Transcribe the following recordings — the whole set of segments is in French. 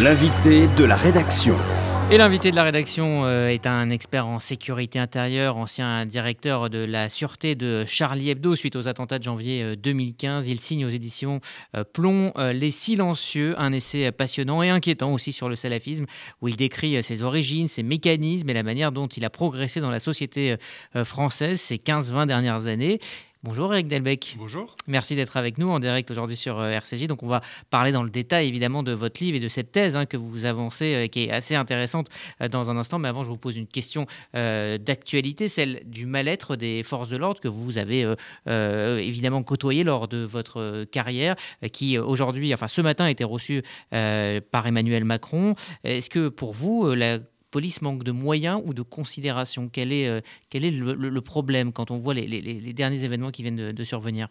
L'invité de la rédaction. Et l'invité de la rédaction euh, est un expert en sécurité intérieure, ancien directeur de la sûreté de Charlie Hebdo suite aux attentats de janvier 2015. Euh, Il signe aux éditions euh, Plomb Les Silencieux, un essai passionnant et inquiétant aussi sur le salafisme, où il décrit ses origines, ses mécanismes et la manière dont il a progressé dans la société française ces 15-20 dernières années. Bonjour Eric Delbecq. Bonjour. Merci d'être avec nous en direct aujourd'hui sur euh, RCJ. Donc on va parler dans le détail évidemment de votre livre et de cette thèse hein, que vous avancez euh, qui est assez intéressante euh, dans un instant. Mais avant, je vous pose une question d'actualité, celle du mal-être des forces de l'ordre que vous avez évidemment côtoyé lors de votre carrière, qui aujourd'hui, enfin ce matin, a été reçu par Emmanuel Macron. Est-ce que pour vous, la police manque de moyens ou de considération? Quel est, euh, quel est le, problème quand on voit les, derniers événements qui viennent de survenir?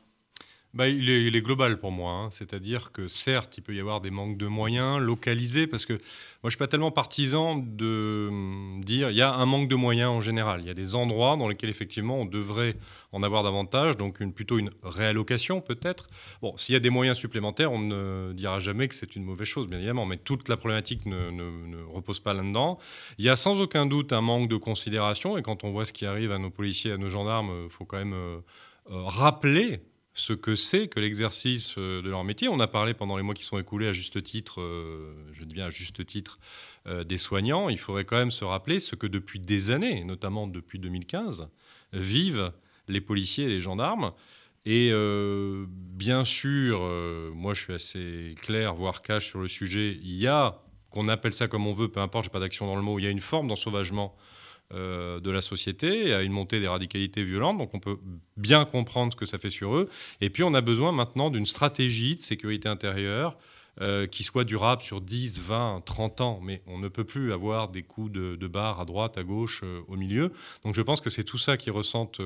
Bah, il, est, global pour moi. Hein. C'est-à-dire que certes, il peut y avoir des manques de moyens localisés, parce que moi, je ne suis pas tellement partisan de hum, dire il y a un manque de moyens en général. Il y a des endroits dans lesquels, effectivement, on devrait en avoir davantage, donc plutôt une réallocation peut-être. Bon, s'il y a des moyens supplémentaires, on ne dira jamais que c'est une mauvaise chose, bien évidemment, mais toute la problématique ne, repose pas là-dedans. Il y a sans aucun doute un manque de considération, et quand on voit ce qui arrive à nos policiers, à nos gendarmes, il faut quand même euh, euh, rappeler ce que c'est que l'exercice euh, de leur métier. On a parlé pendant les mois qui sont écoulés à juste titre, euh, je dis bien à juste titre, euh, des soignants. Il faudrait quand même se rappeler ce que depuis des années, notamment depuis 2015, vivent les policiers et les gendarmes. Et bien sûr, moi je suis assez clair, voire cash sur le sujet, il y a, qu'on appelle ça comme on veut, peu importe, j'ai pas d'action dans le mot, il y a une forme d'ensauvagement euh, de la société, à une montée des radicalités violentes. Donc on peut bien comprendre ce que ça fait sur eux. Et puis on a besoin maintenant d'une stratégie de sécurité intérieure euh, qui soit durable sur 10, 20, 30 ans. Mais on ne peut plus avoir des coups de, barre à droite, à gauche, euh, au milieu. Donc je pense que c'est tout ça qui ressentent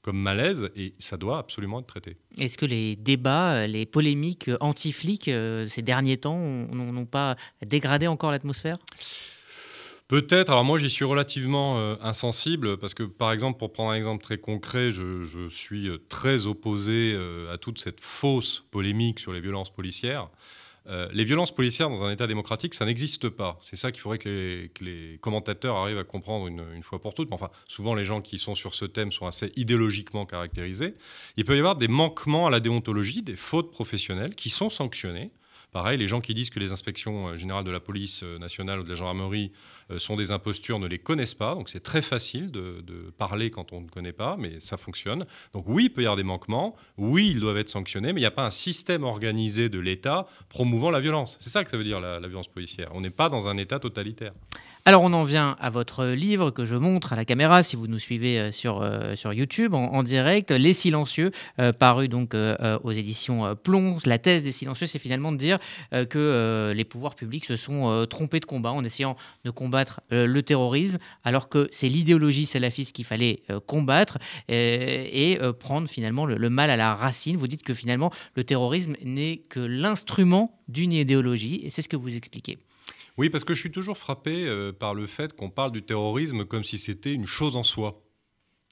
comme malaise et ça doit absolument être traité. Est-ce que les débats, les polémiques anti-flics ces derniers temps n'ont pas dégradé encore l'atmosphère? Peut-être, alors moi j'y suis relativement euh, insensible parce que par exemple, pour prendre un exemple très concret, je, suis euh, très opposé euh, à toute cette fausse polémique sur les violences policières. les violences policières dans un État démocratique, ça n'existe pas. C'est ça qu'il faudrait que les, commentateurs arrivent à comprendre une, fois pour toutes. Enfin, souvent les gens qui sont sur ce thème sont assez idéologiquement caractérisés. Il peut y avoir des manquements à la déontologie, des fautes professionnelles qui sont sanctionnées. Pareil, les gens qui disent que les inspections générales de la police nationale ou de la gendarmerie sont des impostures ne les connaissent pas. Donc c'est très facile de, parler quand on ne connaît pas, mais ça fonctionne. Donc oui, il peut y avoir des manquements. Oui, ils doivent être sanctionnés, mais il n'y a pas un système organisé de l'État promouvant la violence. C'est ça que ça veut dire la violence policière. On n'est pas dans un État totalitaire. Alors on en vient à votre livre que je montre à la caméra si vous nous suivez euh, sur, euh, sur YouTube en, direct, Les Silencieux, euh, paru donc aux éditions Plomb. La thèse des Silencieux, c'est finalement de dire que les pouvoirs publics se sont trompés de combat en essayant de combattre le terrorisme, alors que c'est l'idéologie salafiste qu'il fallait combattre et prendre finalement le, mal à la racine. Vous dites que finalement le terrorisme n'est que l'instrument d'une idéologie, et c'est ce que vous expliquez. Oui, parce que je suis toujours frappé euh, par le fait qu'on parle du terrorisme comme si c'était une chose en soi.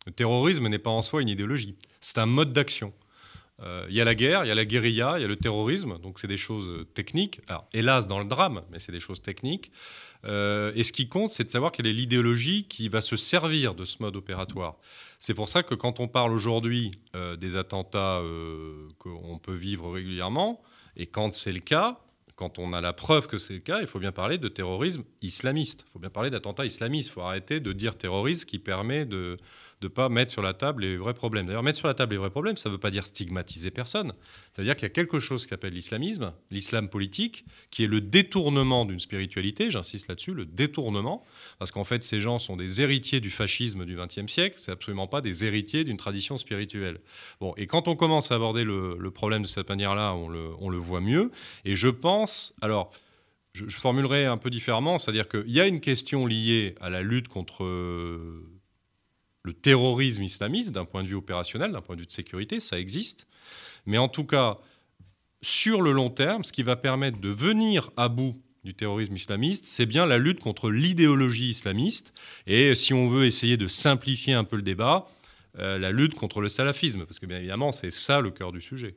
Le terrorisme n'est pas en soi une idéologie, c'est un mode d'action. Euh, il y a la guerre, il y a la guérilla, il y a le terrorisme, donc c'est des choses euh, techniques. Alors, hélas, dans le drame, mais c'est des choses techniques. Et ce qui compte, c'est de savoir quelle est l'idéologie qui va se servir de ce mode opératoire. C'est pour ça que quand on parle aujourd'hui des attentats qu'on peut vivre régulièrement, et quand c'est le cas, quand on a la preuve que c'est le cas, il faut bien parler de terrorisme islamiste. Il faut bien parler d'attentat islamiste. Il faut arrêter de dire terrorisme qui permet de ne pas mettre sur la table les vrais problèmes. D'ailleurs, mettre sur la table les vrais problèmes, ça ne veut pas dire stigmatiser personne. Ça veut dire qu'il y a quelque chose qui s'appelle l'islamisme, l'islam politique, qui est le détournement d'une spiritualité, j'insiste là-dessus, le détournement, parce qu'en fait, ces gens sont des héritiers du fascisme du XXe siècle, c'est absolument pas des héritiers d'une tradition spirituelle. Bon, et quand on commence à aborder le, problème de cette manière-là, on le voit mieux. Et je pense, alors, je, formulerai un peu différemment, c'est-à-dire qu'il y a une question liée à la lutte contre euh, le terrorisme islamiste d'un point de vue opérationnel, d'un point de vue de sécurité, ça existe. Mais en tout cas, sur le long terme, ce qui va permettre de venir à bout du terrorisme islamiste, c'est bien la lutte contre l'idéologie islamiste. Et si on veut essayer de simplifier un peu le débat, euh, la lutte contre le salafisme, parce que bien évidemment, c'est ça le cœur du sujet.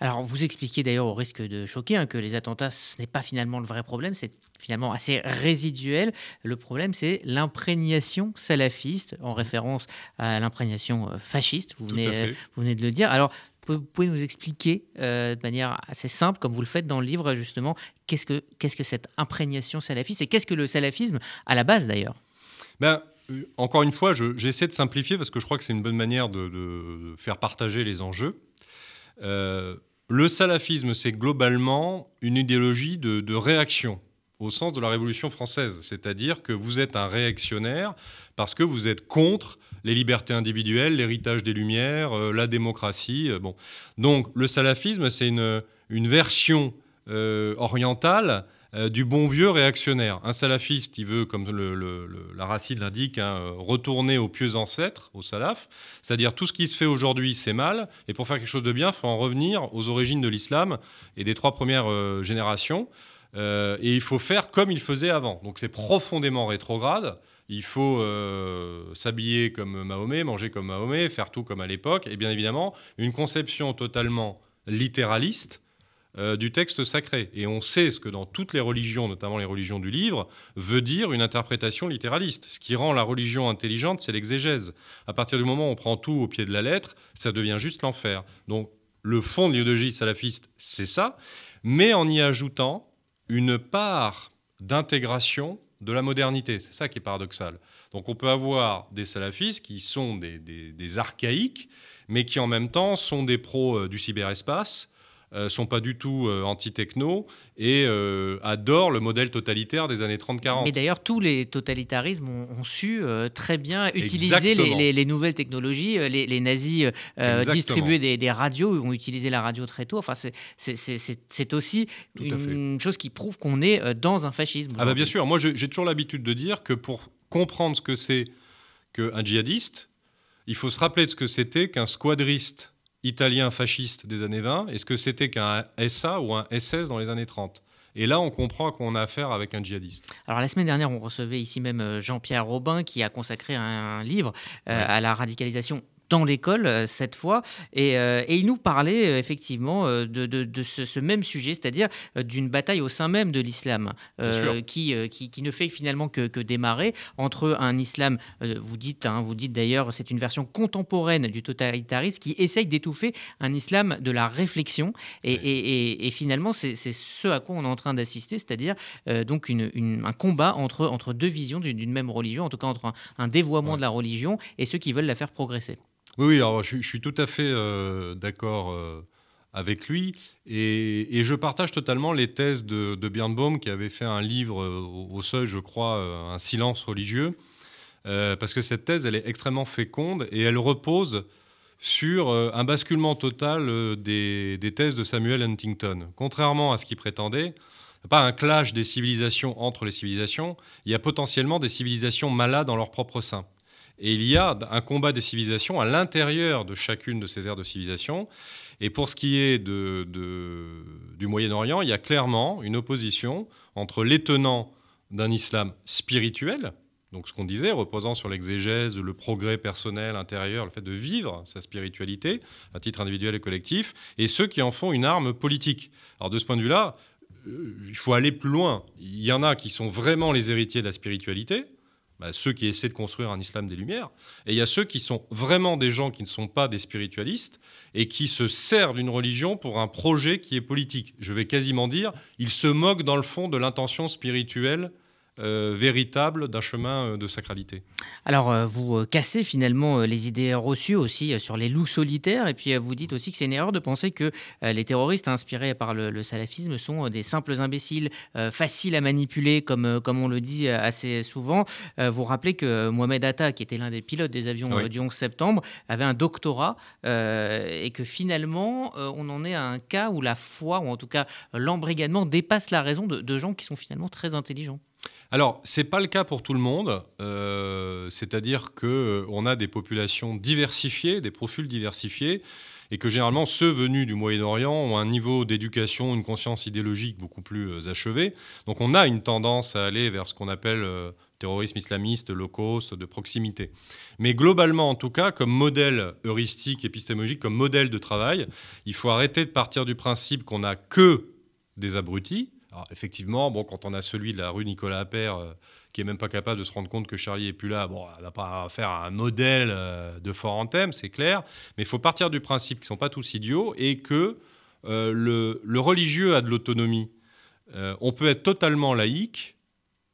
Alors, vous expliquez d'ailleurs au risque de choquer hein, que les attentats, ce n'est pas finalement le vrai problème, c'est finalement assez résiduel. Le problème, c'est l'imprégnation salafiste, en référence à l'imprégnation euh, fasciste, vous venez, euh, vous venez de le dire. Alors, vous pouvez nous expliquer euh, de manière assez simple, comme vous le faites dans le livre, justement, qu'est-ce que, qu'est-ce que cette imprégnation salafiste et qu'est-ce que le salafisme à la base d'ailleurs? Ben, Encore une fois, j'essaie de simplifier parce que je crois que c'est une bonne manière de, faire partager les enjeux. Le salafisme, c'est globalement une idéologie de réaction au sens de la Révolution française, c'est-à-dire que vous êtes un réactionnaire parce que vous êtes contre les libertés individuelles, l'héritage des Lumières, euh, la démocratie. Euh, bon. Donc le salafisme, c'est une, version euh, orientale du bon vieux réactionnaire. Un salafiste, il veut, comme la racine l'indique, hein, retourner aux pieux ancêtres, au salaf, c'est-à-dire tout ce qui se fait aujourd'hui, c'est mal, et pour faire quelque chose de bien, il faut en revenir aux origines de l'islam et des trois premières générations. Euh, et il faut faire comme il faisait avant. Donc c'est profondément rétrograde. Il faut euh, s'habiller comme Mahomet, manger comme Mahomet, faire tout comme à l'époque. Et bien évidemment, une conception totalement littéraliste euh, du texte sacré. Et on sait ce que dans toutes les religions, notamment les religions du livre, veut dire une interprétation littéraliste. Ce qui rend la religion intelligente, c'est l'exégèse. À partir du moment où on prend tout au pied de la lettre, ça devient juste l'enfer. Donc le fond de l'idéologie salafiste, c'est ça, mais en y ajoutant une part d'intégration de la modernité. C'est ça qui est paradoxal. Donc on peut avoir des salafistes qui sont des, archaïques, mais qui en même temps sont des pros euh, du cyberespace, euh, sont pas du tout euh, anti-techno et euh, adorent le modèle totalitaire des années 30-40. Mais d'ailleurs, tous les totalitarismes ont, su très bien utiliser les, nouvelles technologies. Les, nazis distribuaient des, radios, ont utilisé la radio très tôt. Enfin, c'est aussi une chose qui prouve qu'on est dans un fascisme. Ah bah bien sûr, moi j'ai toujours l'habitude de dire que pour comprendre ce que c'est qu'un djihadiste, il faut se rappeler de ce que c'était qu'un squadriste italien fasciste des années 20 et ce que c'était qu'un SA ou un SS dans les années 30. Et là, on comprend qu'on a affaire avec un djihadiste. Alors, la semaine dernière, on recevait ici même euh, Jean-Pierre Robin qui a consacré un, livre euh, à la radicalisation dans l'école euh, cette fois. Et, euh, et, il nous parlait euh, effectivement de, de, ce, même sujet, c'est-à-dire d'une bataille au sein même de l'islam, qui, qui, qui, ne fait finalement que, que démarrer entre un islam, vous dites, hein, vous dites d'ailleurs, c'est une version contemporaine du totalitarisme qui essaye d'étouffer un islam de la réflexion. Et, et, et finalement, c'est ce à quoi on est en train d'assister, c'est-à-dire donc une, un combat entre, entre deux visions d'une même religion, en tout cas entre un, dévoiement de la religion et ceux qui veulent la faire progresser. Oui, alors je, suis tout à fait euh, d'accord euh, avec lui. Et, je partage totalement les thèses de, de Birnbaum, qui avait fait un livre euh, au, seuil, je crois, Un silence religieux. parce que cette thèse, elle est extrêmement féconde et elle repose sur un basculement total des, thèses de Samuel Huntington. Contrairement à ce qu'il prétendait, pas un clash des civilisations entre les civilisations, il y a potentiellement des civilisations malades dans leur propre sein. Et il y a un combat des civilisations à l'intérieur de chacune de ces aires de civilisation. Et pour ce qui est du Moyen-Orient, il y a clairement une opposition entre les tenants d'un islam spirituel, donc ce qu'on disait, reposant sur l'exégèse, le progrès personnel intérieur, le fait de vivre sa spiritualité à titre individuel et collectif, et ceux qui en font une arme politique. Alors de ce point de vue-là, euh, il faut aller plus loin. Il y en a qui sont vraiment les héritiers de la spiritualité, bah, ceux qui essaient de construire un islam des Lumières, et il y a ceux qui sont vraiment des gens qui ne sont pas des spiritualistes et qui se servent d'une religion pour un projet qui est politique. Je vais quasiment dire, ils se moquent dans le fond de l'intention spirituelle euh, véritable d'un chemin euh, de sacralité. Alors, euh, vous cassez finalement les idées reçues aussi sur les loups solitaires, et puis vous dites aussi que c'est une erreur de penser que les terroristes inspirés par le, salafisme sont des simples imbéciles, faciles à manipuler, comme, comme on le dit assez souvent. vous rappelez que Mohamed Atta, qui était l'un des pilotes des avions du 11 septembre, avait un doctorat, et que finalement, on en est à un cas où la foi, ou en tout cas l'embrigadement, dépasse la raison de gens qui sont finalement très intelligents. Alors, ce n'est pas le cas pour tout le monde. Euh, c'est-à-dire qu'on euh, a des populations diversifiées, des profils diversifiés, et que généralement ceux venus du Moyen-Orient ont un niveau d'éducation, une conscience idéologique beaucoup plus euh, achevé. Donc on a une tendance à aller vers ce qu'on appelle terrorisme islamiste, low cost, de proximité. Mais globalement, en tout cas, comme modèle heuristique, épistémologique, comme modèle de travail, il faut arrêter de partir du principe qu'on n'a que des abrutis. Alors, effectivement, bon, quand on a celui de la rue Nicolas Appert, euh, qui est même pas capable de se rendre compte que Charlie est plus là, bon, on n'a pas à faire un modèle euh, de fort en thème, c'est clair. Mais il faut partir du principe qu'ils sont pas tous idiots et que euh, le, le, religieux a de l'autonomie. on peut être totalement laïque,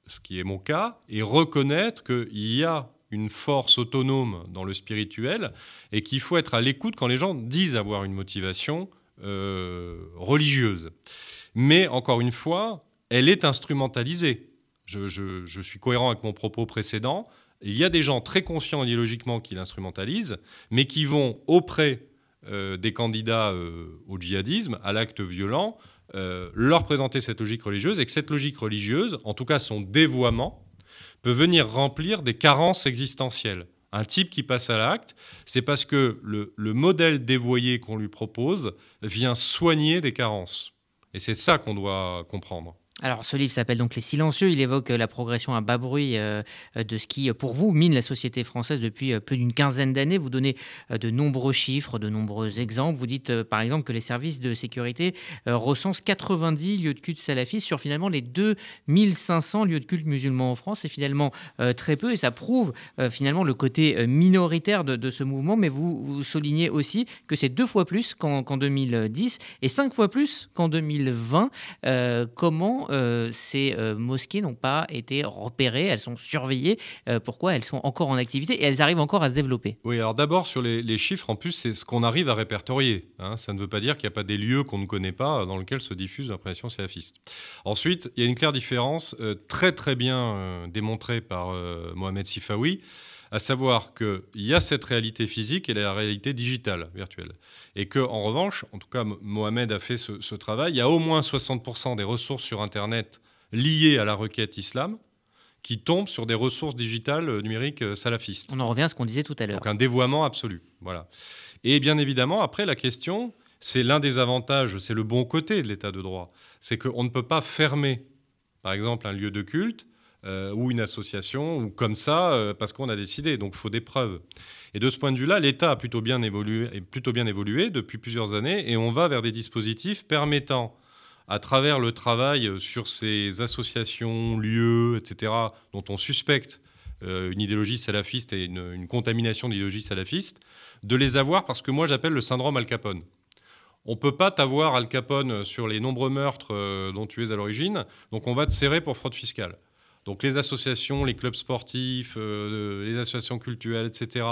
ce qui est mon cas, et reconnaître qu'il y a une force autonome dans le spirituel et qu'il faut être à l'écoute quand les gens disent avoir une motivation religieuse. Mais encore une fois, elle est instrumentalisée. Je, suis cohérent avec mon propos précédent. Il y a des gens très conscients idéologiquement qui l'instrumentalisent, mais qui vont auprès euh, des candidats euh, au djihadisme, à l'acte violent, euh, leur présenter cette logique religieuse, et que cette logique religieuse, en tout cas son dévoiement, peut venir remplir des carences existentielles. Un type qui passe à l'acte, c'est parce que le modèle dévoyé qu'on lui propose vient soigner des carences. Et c'est ça qu'on doit comprendre. Alors, ce livre s'appelle donc Les Silencieux. Il évoque euh, la progression à bas bruit euh, euh, de ce qui, pour vous, mine la société française depuis plus d'une quinzaine d'années. Vous donnez de nombreux chiffres, de nombreux exemples. Vous dites, par exemple, que les services de sécurité recensent 90 lieux de culte salafistes sur finalement les 2500 lieux de culte musulmans en France. C'est finalement très peu et ça prouve finalement le côté minoritaire de, ce mouvement. Mais vous, soulignez aussi que c'est deux fois plus qu'en 2010 et cinq fois plus qu'en 2020. comment euh, ces euh, mosquées n'ont pas été repérées, elles sont surveillées. Euh, pourquoi elles sont encore en activité et elles arrivent encore à se développer? Oui, alors d'abord sur les, chiffres, en plus, c'est ce qu'on arrive à répertorier. Hein. Ça ne veut pas dire qu'il n'y a pas des lieux qu'on ne connaît pas dans lesquels se diffuse l'impression salafiste. Ensuite, il y a une claire différence très très bien démontrée par Mohamed Sifawi à savoir qu'il y a cette réalité physique et la réalité digitale, virtuelle. Et que, en revanche, en tout cas, Mohamed a fait ce, travail, il y a au moins 60% des ressources sur Internet liées à la requête islam qui tombent sur des ressources digitales euh, numériques euh, salafistes. On en revient à ce qu'on disait tout à l'heure. Donc un dévoiement absolu. Voilà. Et bien évidemment, après, la question, c'est l'un des avantages, c'est le bon côté de l'état de droit. C'est qu'on ne peut pas fermer, par exemple, un lieu de culte euh, ou une association, ou comme ça, euh, parce qu'on a décidé. Donc il faut des preuves. Et de ce point de vue-là, l'État a plutôt bien, évolué, depuis plusieurs années, et on va vers des dispositifs permettant, à travers le travail sur ces associations, lieux, etc., dont on suspecte euh, une idéologie salafiste et une, une contamination d'idéologie salafiste, de les avoir parce que moi j'appelle le syndrome Al Capone. On ne peut pas t'avoir Al Capone sur les nombreux meurtres dont tu es à l'origine, donc on va te serrer pour fraude fiscale. Donc les associations, les clubs sportifs, euh, les associations culturelles, etc.,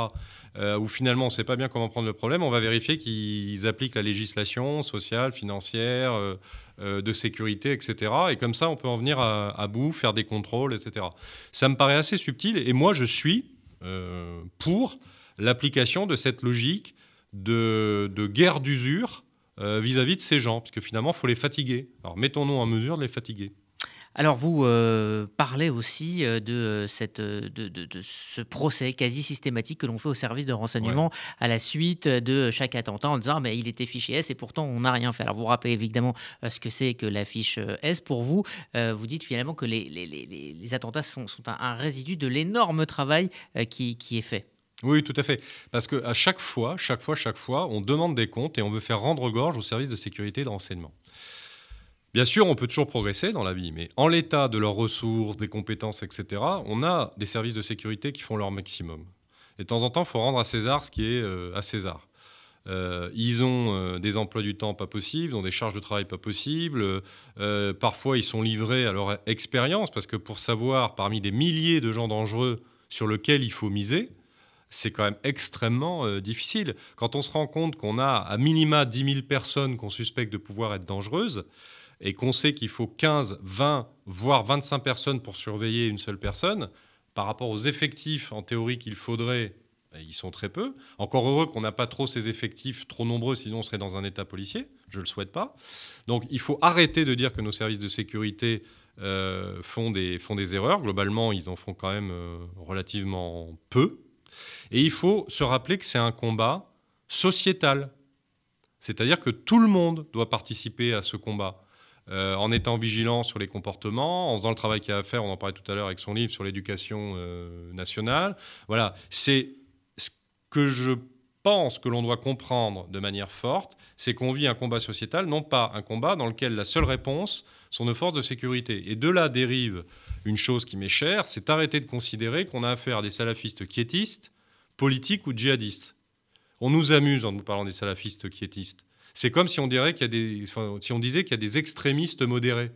euh, où finalement on ne sait pas bien comment prendre le problème, on va vérifier qu'ils appliquent la législation sociale, financière, euh, de sécurité, etc. Et comme ça, on peut en venir à, bout, faire des contrôles, etc. Ça me paraît assez subtil et moi je suis pour l'application de cette logique de guerre d'usure vis-à-vis de ces gens, puisque finalement, il faut les fatiguer. Alors mettons-nous en mesure de les fatiguer. Alors vous euh, parlez aussi euh, de, euh, cette, de, ce procès quasi systématique que l'on fait au service de renseignement à la suite de chaque attentat en disant mais il était fiché S et pourtant on n'a rien fait. Alors vous rappelez évidemment ce que c'est que la fiche S. Pour vous, vous dites finalement que les, les, attentats sont, sont, un, résidu de l'énorme travail qui, qui est fait. Oui, tout à fait. Parce qu'à chaque fois, chaque fois, chaque fois, on demande des comptes et on veut faire rendre gorge au service de sécurité et de renseignement. Bien sûr, on peut toujours progresser dans la vie, mais en l'état de leurs ressources, des compétences, etc., on a des services de sécurité qui font leur maximum. Et de temps en temps, il faut rendre à César ce qui est euh, à César. Euh, ils ont euh, des emplois du temps pas possibles, ils ont des charges de travail pas possibles. parfois, ils sont livrés à leur expérience, parce que pour savoir parmi des milliers de gens dangereux sur lesquels il faut miser, c'est quand même extrêmement difficile. Quand on se rend compte qu'on a à minima 10 000 personnes qu'on suspecte de pouvoir être dangereuses, et qu'on sait qu'il faut 15, 20, voire 25 personnes pour surveiller une seule personne, par rapport aux effectifs en théorie qu'il faudrait, ben, ils sont très peu. Encore heureux qu'on n'a pas trop ces effectifs trop nombreux, sinon on serait dans un état policier. Je ne le souhaite pas. Donc il faut arrêter de dire que nos services de sécurité euh, font, des, font des erreurs. Globalement, ils en font quand même euh, relativement peu. Et il faut se rappeler que c'est un combat sociétal. C'est-à-dire que tout le monde doit participer à ce combat. euh, en étant vigilant sur les comportements, en faisant le travail qu'il y a à faire, on en parlait tout à l'heure avec son livre sur l'éducation euh, nationale. Voilà, c'est ce que je pense que l'on doit comprendre de manière forte, c'est qu'on vit un combat sociétal, non pas un combat dans lequel la seule réponse sont nos forces de sécurité. Et de là dérive une chose qui m'est chère, c'est arrêter de considérer qu'on a affaire à des salafistes quiétistes, politiques ou djihadistes. On nous amuse en nous parlant des salafistes quiétistes. C'est comme si on, disait qu'il y a des extrémistes modérés.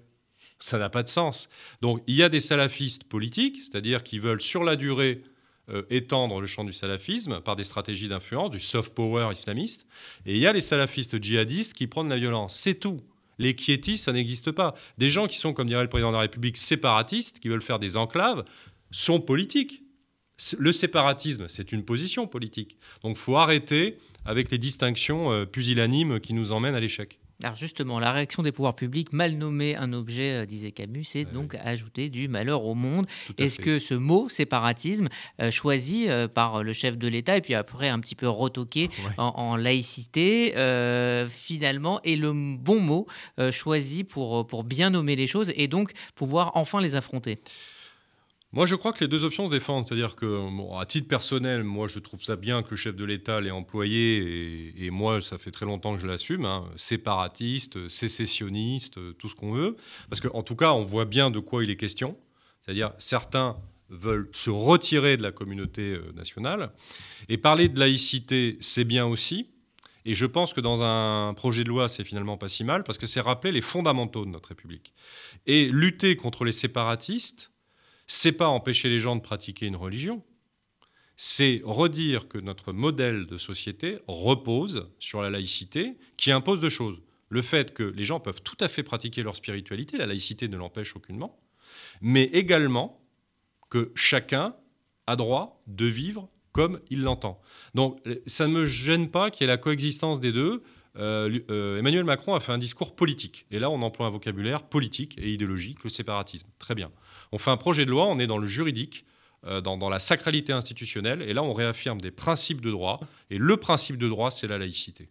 Ça n'a pas de sens. Donc il y a des salafistes politiques, c'est-à-dire qui veulent sur la durée euh, étendre le champ du salafisme par des stratégies d'influence, du soft power islamiste. Et il y a les salafistes djihadistes qui prennent la violence. C'est tout. Les quiétistes, ça n'existe pas. Des gens qui sont, comme dirait le président de la République, séparatistes, qui veulent faire des enclaves, sont politiques. Le séparatisme, c'est une position politique. Donc faut arrêter avec les distinctions euh, pusillanimes qui nous emmènent à l'échec. Alors justement, la réaction des pouvoirs publics, mal nommer un objet, euh, disait Camus, c'est donc ajouter du malheur au monde. Est-ce que ce mot, séparatisme, euh, choisi par le chef de l'État et puis après un petit peu retoqué en, laïcité, finalement est le bon mot choisi pour, pour bien nommer les choses et donc pouvoir enfin les affronter? Moi, je crois que les deux options se défendent. C'est-à-dire que, à titre personnel, moi, je trouve ça bien que le chef de l'État l'ait employé, et, moi, ça fait très longtemps que je l'assume, hein, séparatiste, sécessionniste, tout ce qu'on veut. Parce qu'en tout cas, on voit bien de quoi il est question. C'est-à-dire, certains veulent se retirer de la communauté euh, nationale. Et parler de laïcité, c'est bien aussi. Et je pense que dans un projet de loi, c'est finalement pas si mal, parce que c'est rappeler les fondamentaux de notre République. Et lutter contre les séparatistes, c'est pas empêcher les gens de pratiquer une religion, c'est redire que notre modèle de société repose sur la laïcité qui impose deux choses. Le fait que les gens peuvent tout à fait pratiquer leur spiritualité, la laïcité ne l'empêche aucunement, mais également que chacun a droit de vivre comme il l'entend. Donc ça ne me gêne pas qu'il y ait la coexistence des deux. Euh, euh, Emmanuel Macron a fait un discours politique. Et là, on emploie un vocabulaire politique et idéologique, le séparatisme. Très bien. On fait un projet de loi, on est dans le juridique, euh, dans, la sacralité institutionnelle, et là, on réaffirme des principes de droit. Et le principe de droit, c'est la laïcité.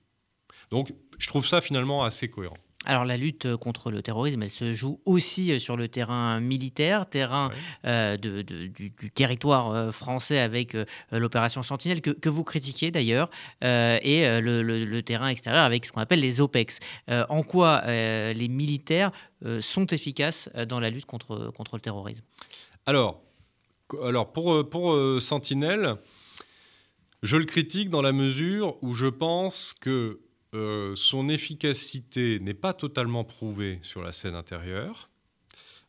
Donc, je trouve ça finalement assez cohérent. Alors la lutte contre le terrorisme, elle se joue aussi sur le terrain militaire, terrain euh, de, du, territoire euh, français avec euh, l'opération Sentinelle, que, vous critiquiez d'ailleurs, et le, terrain extérieur avec ce qu'on appelle les OPEX. en quoi les militaires sont efficaces dans la lutte contre, contre le terrorisme? Alors, alors pour, pour Sentinelle, je le critique dans la mesure où je pense que euh, son efficacité n'est pas totalement prouvée sur la scène intérieure,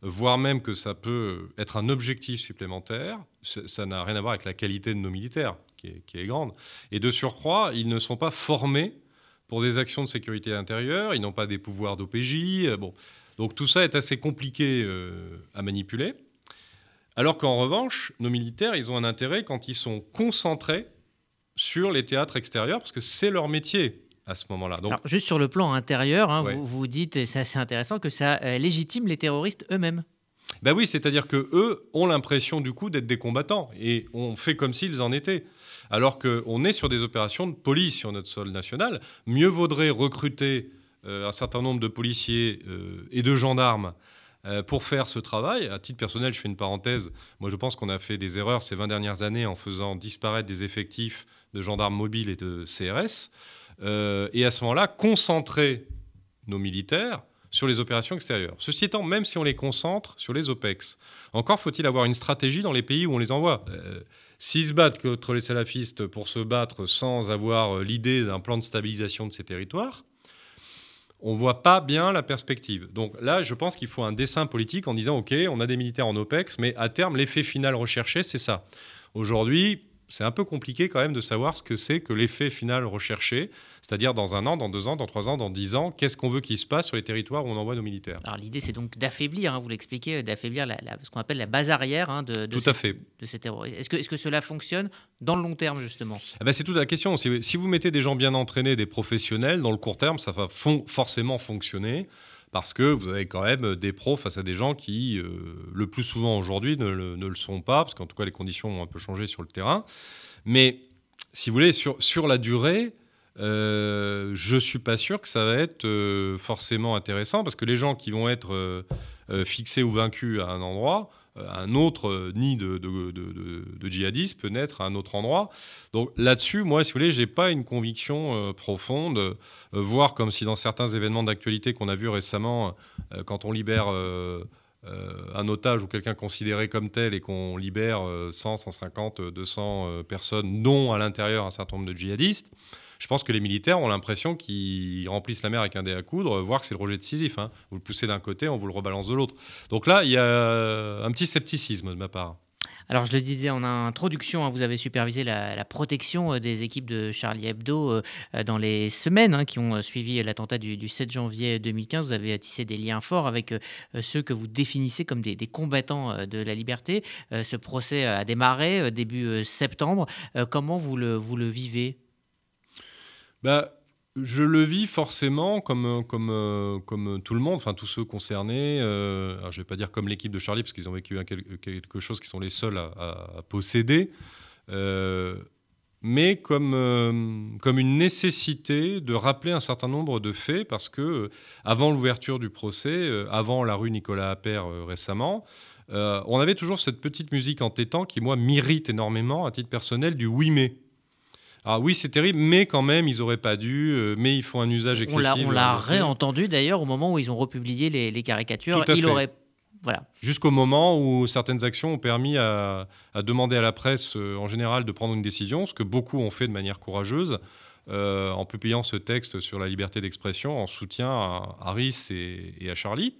voire même que ça peut être un objectif supplémentaire. Ça n'a rien à voir avec la qualité de nos militaires, qui est, grande. Et de surcroît, ils ne sont pas formés pour des actions de sécurité intérieure, ils n'ont pas des pouvoirs d'OPJ. Euh, bon. Donc tout ça est assez compliqué euh, à manipuler. Alors qu'en revanche, nos militaires, ils ont un intérêt quand ils sont concentrés sur les théâtres extérieurs, parce que c'est leur métier à ce moment-là. Donc, juste sur le plan intérieur, hein, vous, vous dites, et c'est assez intéressant, que ça euh, légitime les terroristes eux-mêmes. Ben oui, c'est-à-dire que eux ont l'impression du coup d'être des combattants et on fait comme s'ils en étaient. Alors qu'on est sur des opérations de police sur notre sol national. Mieux vaudrait recruter euh, un certain nombre de policiers euh, et de gendarmes pour faire ce travail. À titre personnel, je fais une parenthèse. Moi, je pense qu'on a fait des erreurs ces 20 dernières années en faisant disparaître des effectifs de gendarmes mobiles et de CRS. Euh, et à ce moment-là, concentrer nos militaires sur les opérations extérieures. Ceci étant, même si on les concentre sur les OPEX, encore faut-il avoir une stratégie dans les pays où on les envoie. Euh, s'ils se battent contre les salafistes pour se battre sans avoir euh, l'idée d'un plan de stabilisation de ces territoires, on ne voit pas bien la perspective. Donc là, je pense qu'il faut un dessin politique en disant, OK, on a des militaires en OPEX, mais à terme, l'effet final recherché, c'est ça. Aujourd'hui, c'est un peu compliqué quand même de savoir ce que c'est que l'effet final recherché, c'est-à-dire dans un an, dans deux ans, dans trois ans, dans dix ans, qu'est-ce qu'on veut qu'il se passe sur les territoires où on envoie nos militaires. Alors l'idée c'est donc d'affaiblir, hein, vous l'expliquez, d'affaiblir ce qu'on appelle la base arrière hein, de, tout à fait. de ces terroristes. Est-ce que, est que, cela fonctionne dans le long terme justement? Ah ben, C'est toute la question. Si, si, vous mettez des gens bien entraînés, des professionnels, dans le court terme, ça va forcément fonctionner parce que vous avez quand même des pros face à des gens qui, euh, le plus souvent aujourd'hui, ne, le sont pas, parce qu'en tout cas, les conditions ont un peu changé sur le terrain. Mais si vous voulez, sur, sur la durée, euh, je suis pas sûr que ça va être euh, forcément intéressant parce que les gens qui vont être fixés ou vaincus à un endroit, un autre euh, nid de, djihadistes peut naître à un autre endroit. Donc là-dessus, moi, si vous voulez, j'ai pas une conviction euh, profonde, euh, voire comme si dans certains événements d'actualité qu'on a vus récemment, euh, quand on libère euh, euh, un otage ou quelqu'un considéré comme tel et qu'on libère euh, 100, 150, 200 euh, personnes, dont à l'intérieur un certain nombre de djihadistes, je pense que les militaires ont l'impression qu'ils remplissent la mer avec un dé à coudre, voire que c'est le rejet de Sisyphe. hein. Vous le poussez d'un côté, on vous le rebalance de l'autre. Donc là, il y a un petit scepticisme de ma part. Alors, je le disais en introduction, hein, vous avez supervisé la, protection euh, des équipes de Charlie Hebdo euh, euh, dans les semaines hein, qui ont euh, suivi l'attentat du, du 7 janvier 2015. Vous avez tissé des liens forts avec euh, euh, ceux que vous définissez comme des, combattants euh, de la liberté. Euh, ce procès a démarré euh, début euh, septembre. Euh, comment vous le vivez? Bah, je le vis forcément comme, comme, euh, comme tout le monde, enfin tous ceux concernés. euh, je ne vais pas dire comme l'équipe de Charlie, parce qu'ils ont vécu quelque chose qui sont les seuls à, posséder, euh, mais comme, comme une nécessité de rappeler un certain nombre de faits, parce que avant l'ouverture du procès, avant la rue Nicolas Appert récemment, on avait toujours cette petite musique en tétan qui, moi, m'irrite énormément à titre personnel du oui mais. Ah oui, c'est terrible, mais quand même, ils auraient pas dû, euh, mais ils font un usage excessif. on la réentendu d'ailleurs au moment où ils ont republié les, les caricatures. Il fait. aurait. Voilà. Jusqu'au moment où certaines actions ont permis à, à demander à la presse, euh, en général, de prendre une décision, ce que beaucoup ont fait de manière courageuse, euh, en publiant ce texte sur la liberté d'expression en soutien à Harris et, et à Charlie.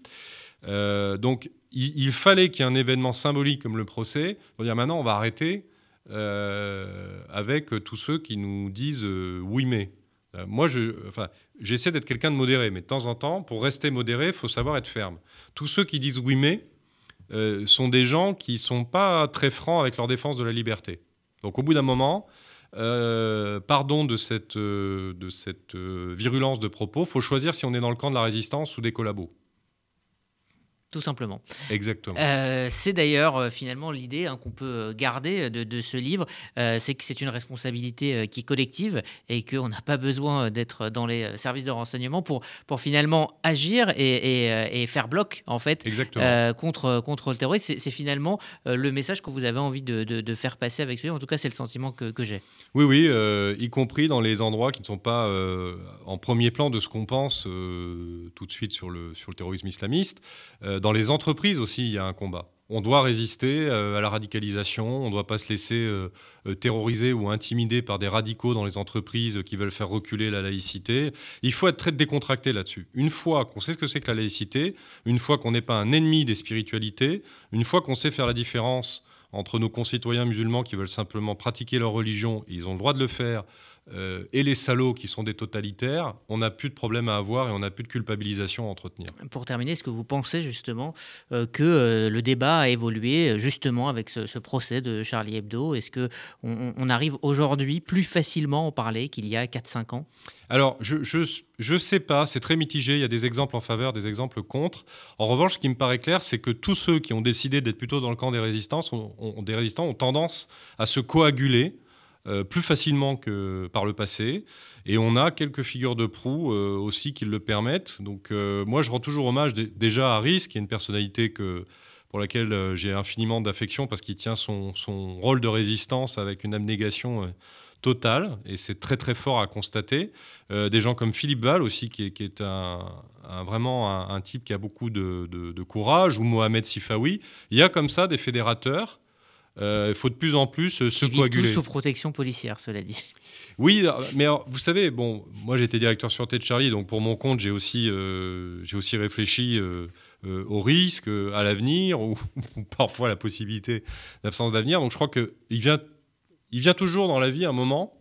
Euh, donc, il, il fallait qu'il y ait un événement symbolique comme le procès pour dire maintenant, on va arrêter euh, avec tous ceux qui nous disent euh, oui, mais. Euh, moi, j'essaie d'être quelqu'un de modéré, mais de temps en temps, pour rester modéré, il faut savoir être ferme. Tous ceux qui disent oui, mais sont des gens qui sont pas très francs avec leur défense de la liberté. Donc, au bout d'un moment, pardon de cette, virulence de propos, faut choisir si on est dans le camp de la résistance ou des collabos. Tout simplement. Exactement. Euh, c'est d'ailleurs euh, finalement l'idée hein, qu'on peut garder de, de ce livre, euh, c'est que c'est une responsabilité euh, qui est collective et qu'on n'a pas besoin d'être dans les euh, services de renseignement pour, pour finalement agir et, et, euh, et faire bloc en fait euh, contre, contre le terrorisme. C'est, finalement euh, le message que vous avez envie de, de- de faire passer avec ce livre. En tout cas, c'est le sentiment que, que j'ai. Oui, oui, euh, y compris dans les endroits qui ne sont pas euh, en premier plan de ce qu'on pense euh, tout de suite sur le, sur le terrorisme islamiste. Dans les entreprises aussi, il y a un combat. On doit résister euh, à la radicalisation, on ne doit pas se laisser euh, euh, terroriser ou intimider par des radicaux dans les entreprises qui veulent faire reculer la laïcité. Il faut être très décontracté là-dessus. Une fois qu'on sait ce que c'est que la laïcité, une fois qu'on n'est pas un ennemi des spiritualités, une fois qu'on sait faire la différence entre nos concitoyens musulmans qui veulent simplement pratiquer leur religion, ils ont le droit de le faire, euh, et les salauds qui sont des totalitaires, on n'a plus de problème à avoir et on n'a plus de culpabilisation à entretenir. Pour terminer, est-ce que vous pensez justement euh, que euh, le débat a évolué justement avec ce, ce procès de Charlie Hebdo? Est-ce que on, on arrive aujourd'hui plus facilement à en parler qu'il y a 4-5 ans? Alors, je ne je, je sais pas, c'est très mitigé, il y a des exemples en faveur, des exemples contre. En revanche, ce qui me paraît clair, c'est que tous ceux qui ont décidé d'être plutôt dans le camp des résistants, ont, ont- des résistants ont tendance à se coaguler euh, plus facilement que par le passé. Et on a quelques figures de proue euh, aussi qui le permettent. Donc euh, moi, je rends toujours hommage dé- déjà à Harris, qui est une personnalité que, pour laquelle j'ai infiniment d'affection parce qu'il tient son, son rôle de résistance avec une abnégation totale. Et c'est très très fort à constater. Des gens comme Philippe Val aussi, qui est, un, vraiment un, type qui a beaucoup de, de- de courage, ou Mohamed Sifawi. Il y a comme ça des fédérateurs. Euh, Il faut de plus en plus euh, se vivent tous coaguler. sous protection policière, cela dit. Oui, euh, mais alors, vous savez, bon, moi été directeur sûreté de Charlie, donc pour mon compte, j'ai aussi, euh, j'ai aussi réfléchi euh, euh, aux risques, euh, à l'avenir, ou, ou parfois à la possibilité d'absence d'avenir. Donc je crois qu'il vient, il vient toujours dans la vie un moment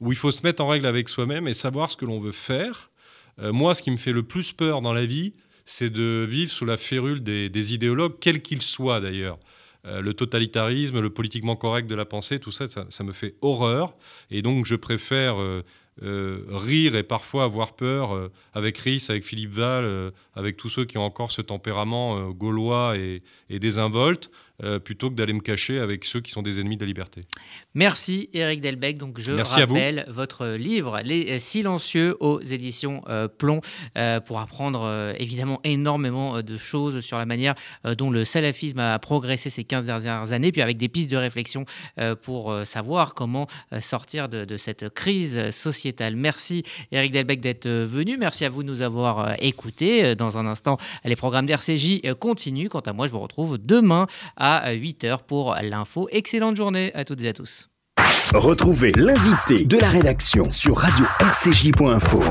où il faut se mettre en règle avec soi-même et savoir ce que l'on veut faire. Euh, moi, ce qui me fait le plus peur dans la vie, c'est de vivre sous la férule des, des idéologues, quels qu'ils soient d'ailleurs. Euh, le totalitarisme, le politiquement correct de la pensée, tout ça, ça, me fait horreur. Et donc, je préfère euh, rire et parfois avoir peur avec Rhys, avec Philippe Val, avec tous ceux qui ont encore ce tempérament gaulois et, et désinvolte. Euh, plutôt que d'aller me cacher avec ceux qui sont des ennemis de la liberté. Merci Eric Delbecq. Donc je rappelle votre livre Les Silencieux aux éditions euh, Plomb euh, pour apprendre évidemment énormément de choses sur la manière dont le salafisme a progressé ces 15 dernières années, puis avec des pistes de réflexion pour savoir comment sortir de, de, cette crise Merci Eric Delbecq d'être venu. Merci à vous de nous avoir écoutés. Dans un instant, les programmes d'RCJ continuent. Quant à moi, je vous retrouve demain à à 8h pour l'info. Excellente journée à toutes et à tous. Retrouvez l'invité de la rédaction sur radio-rcj.info.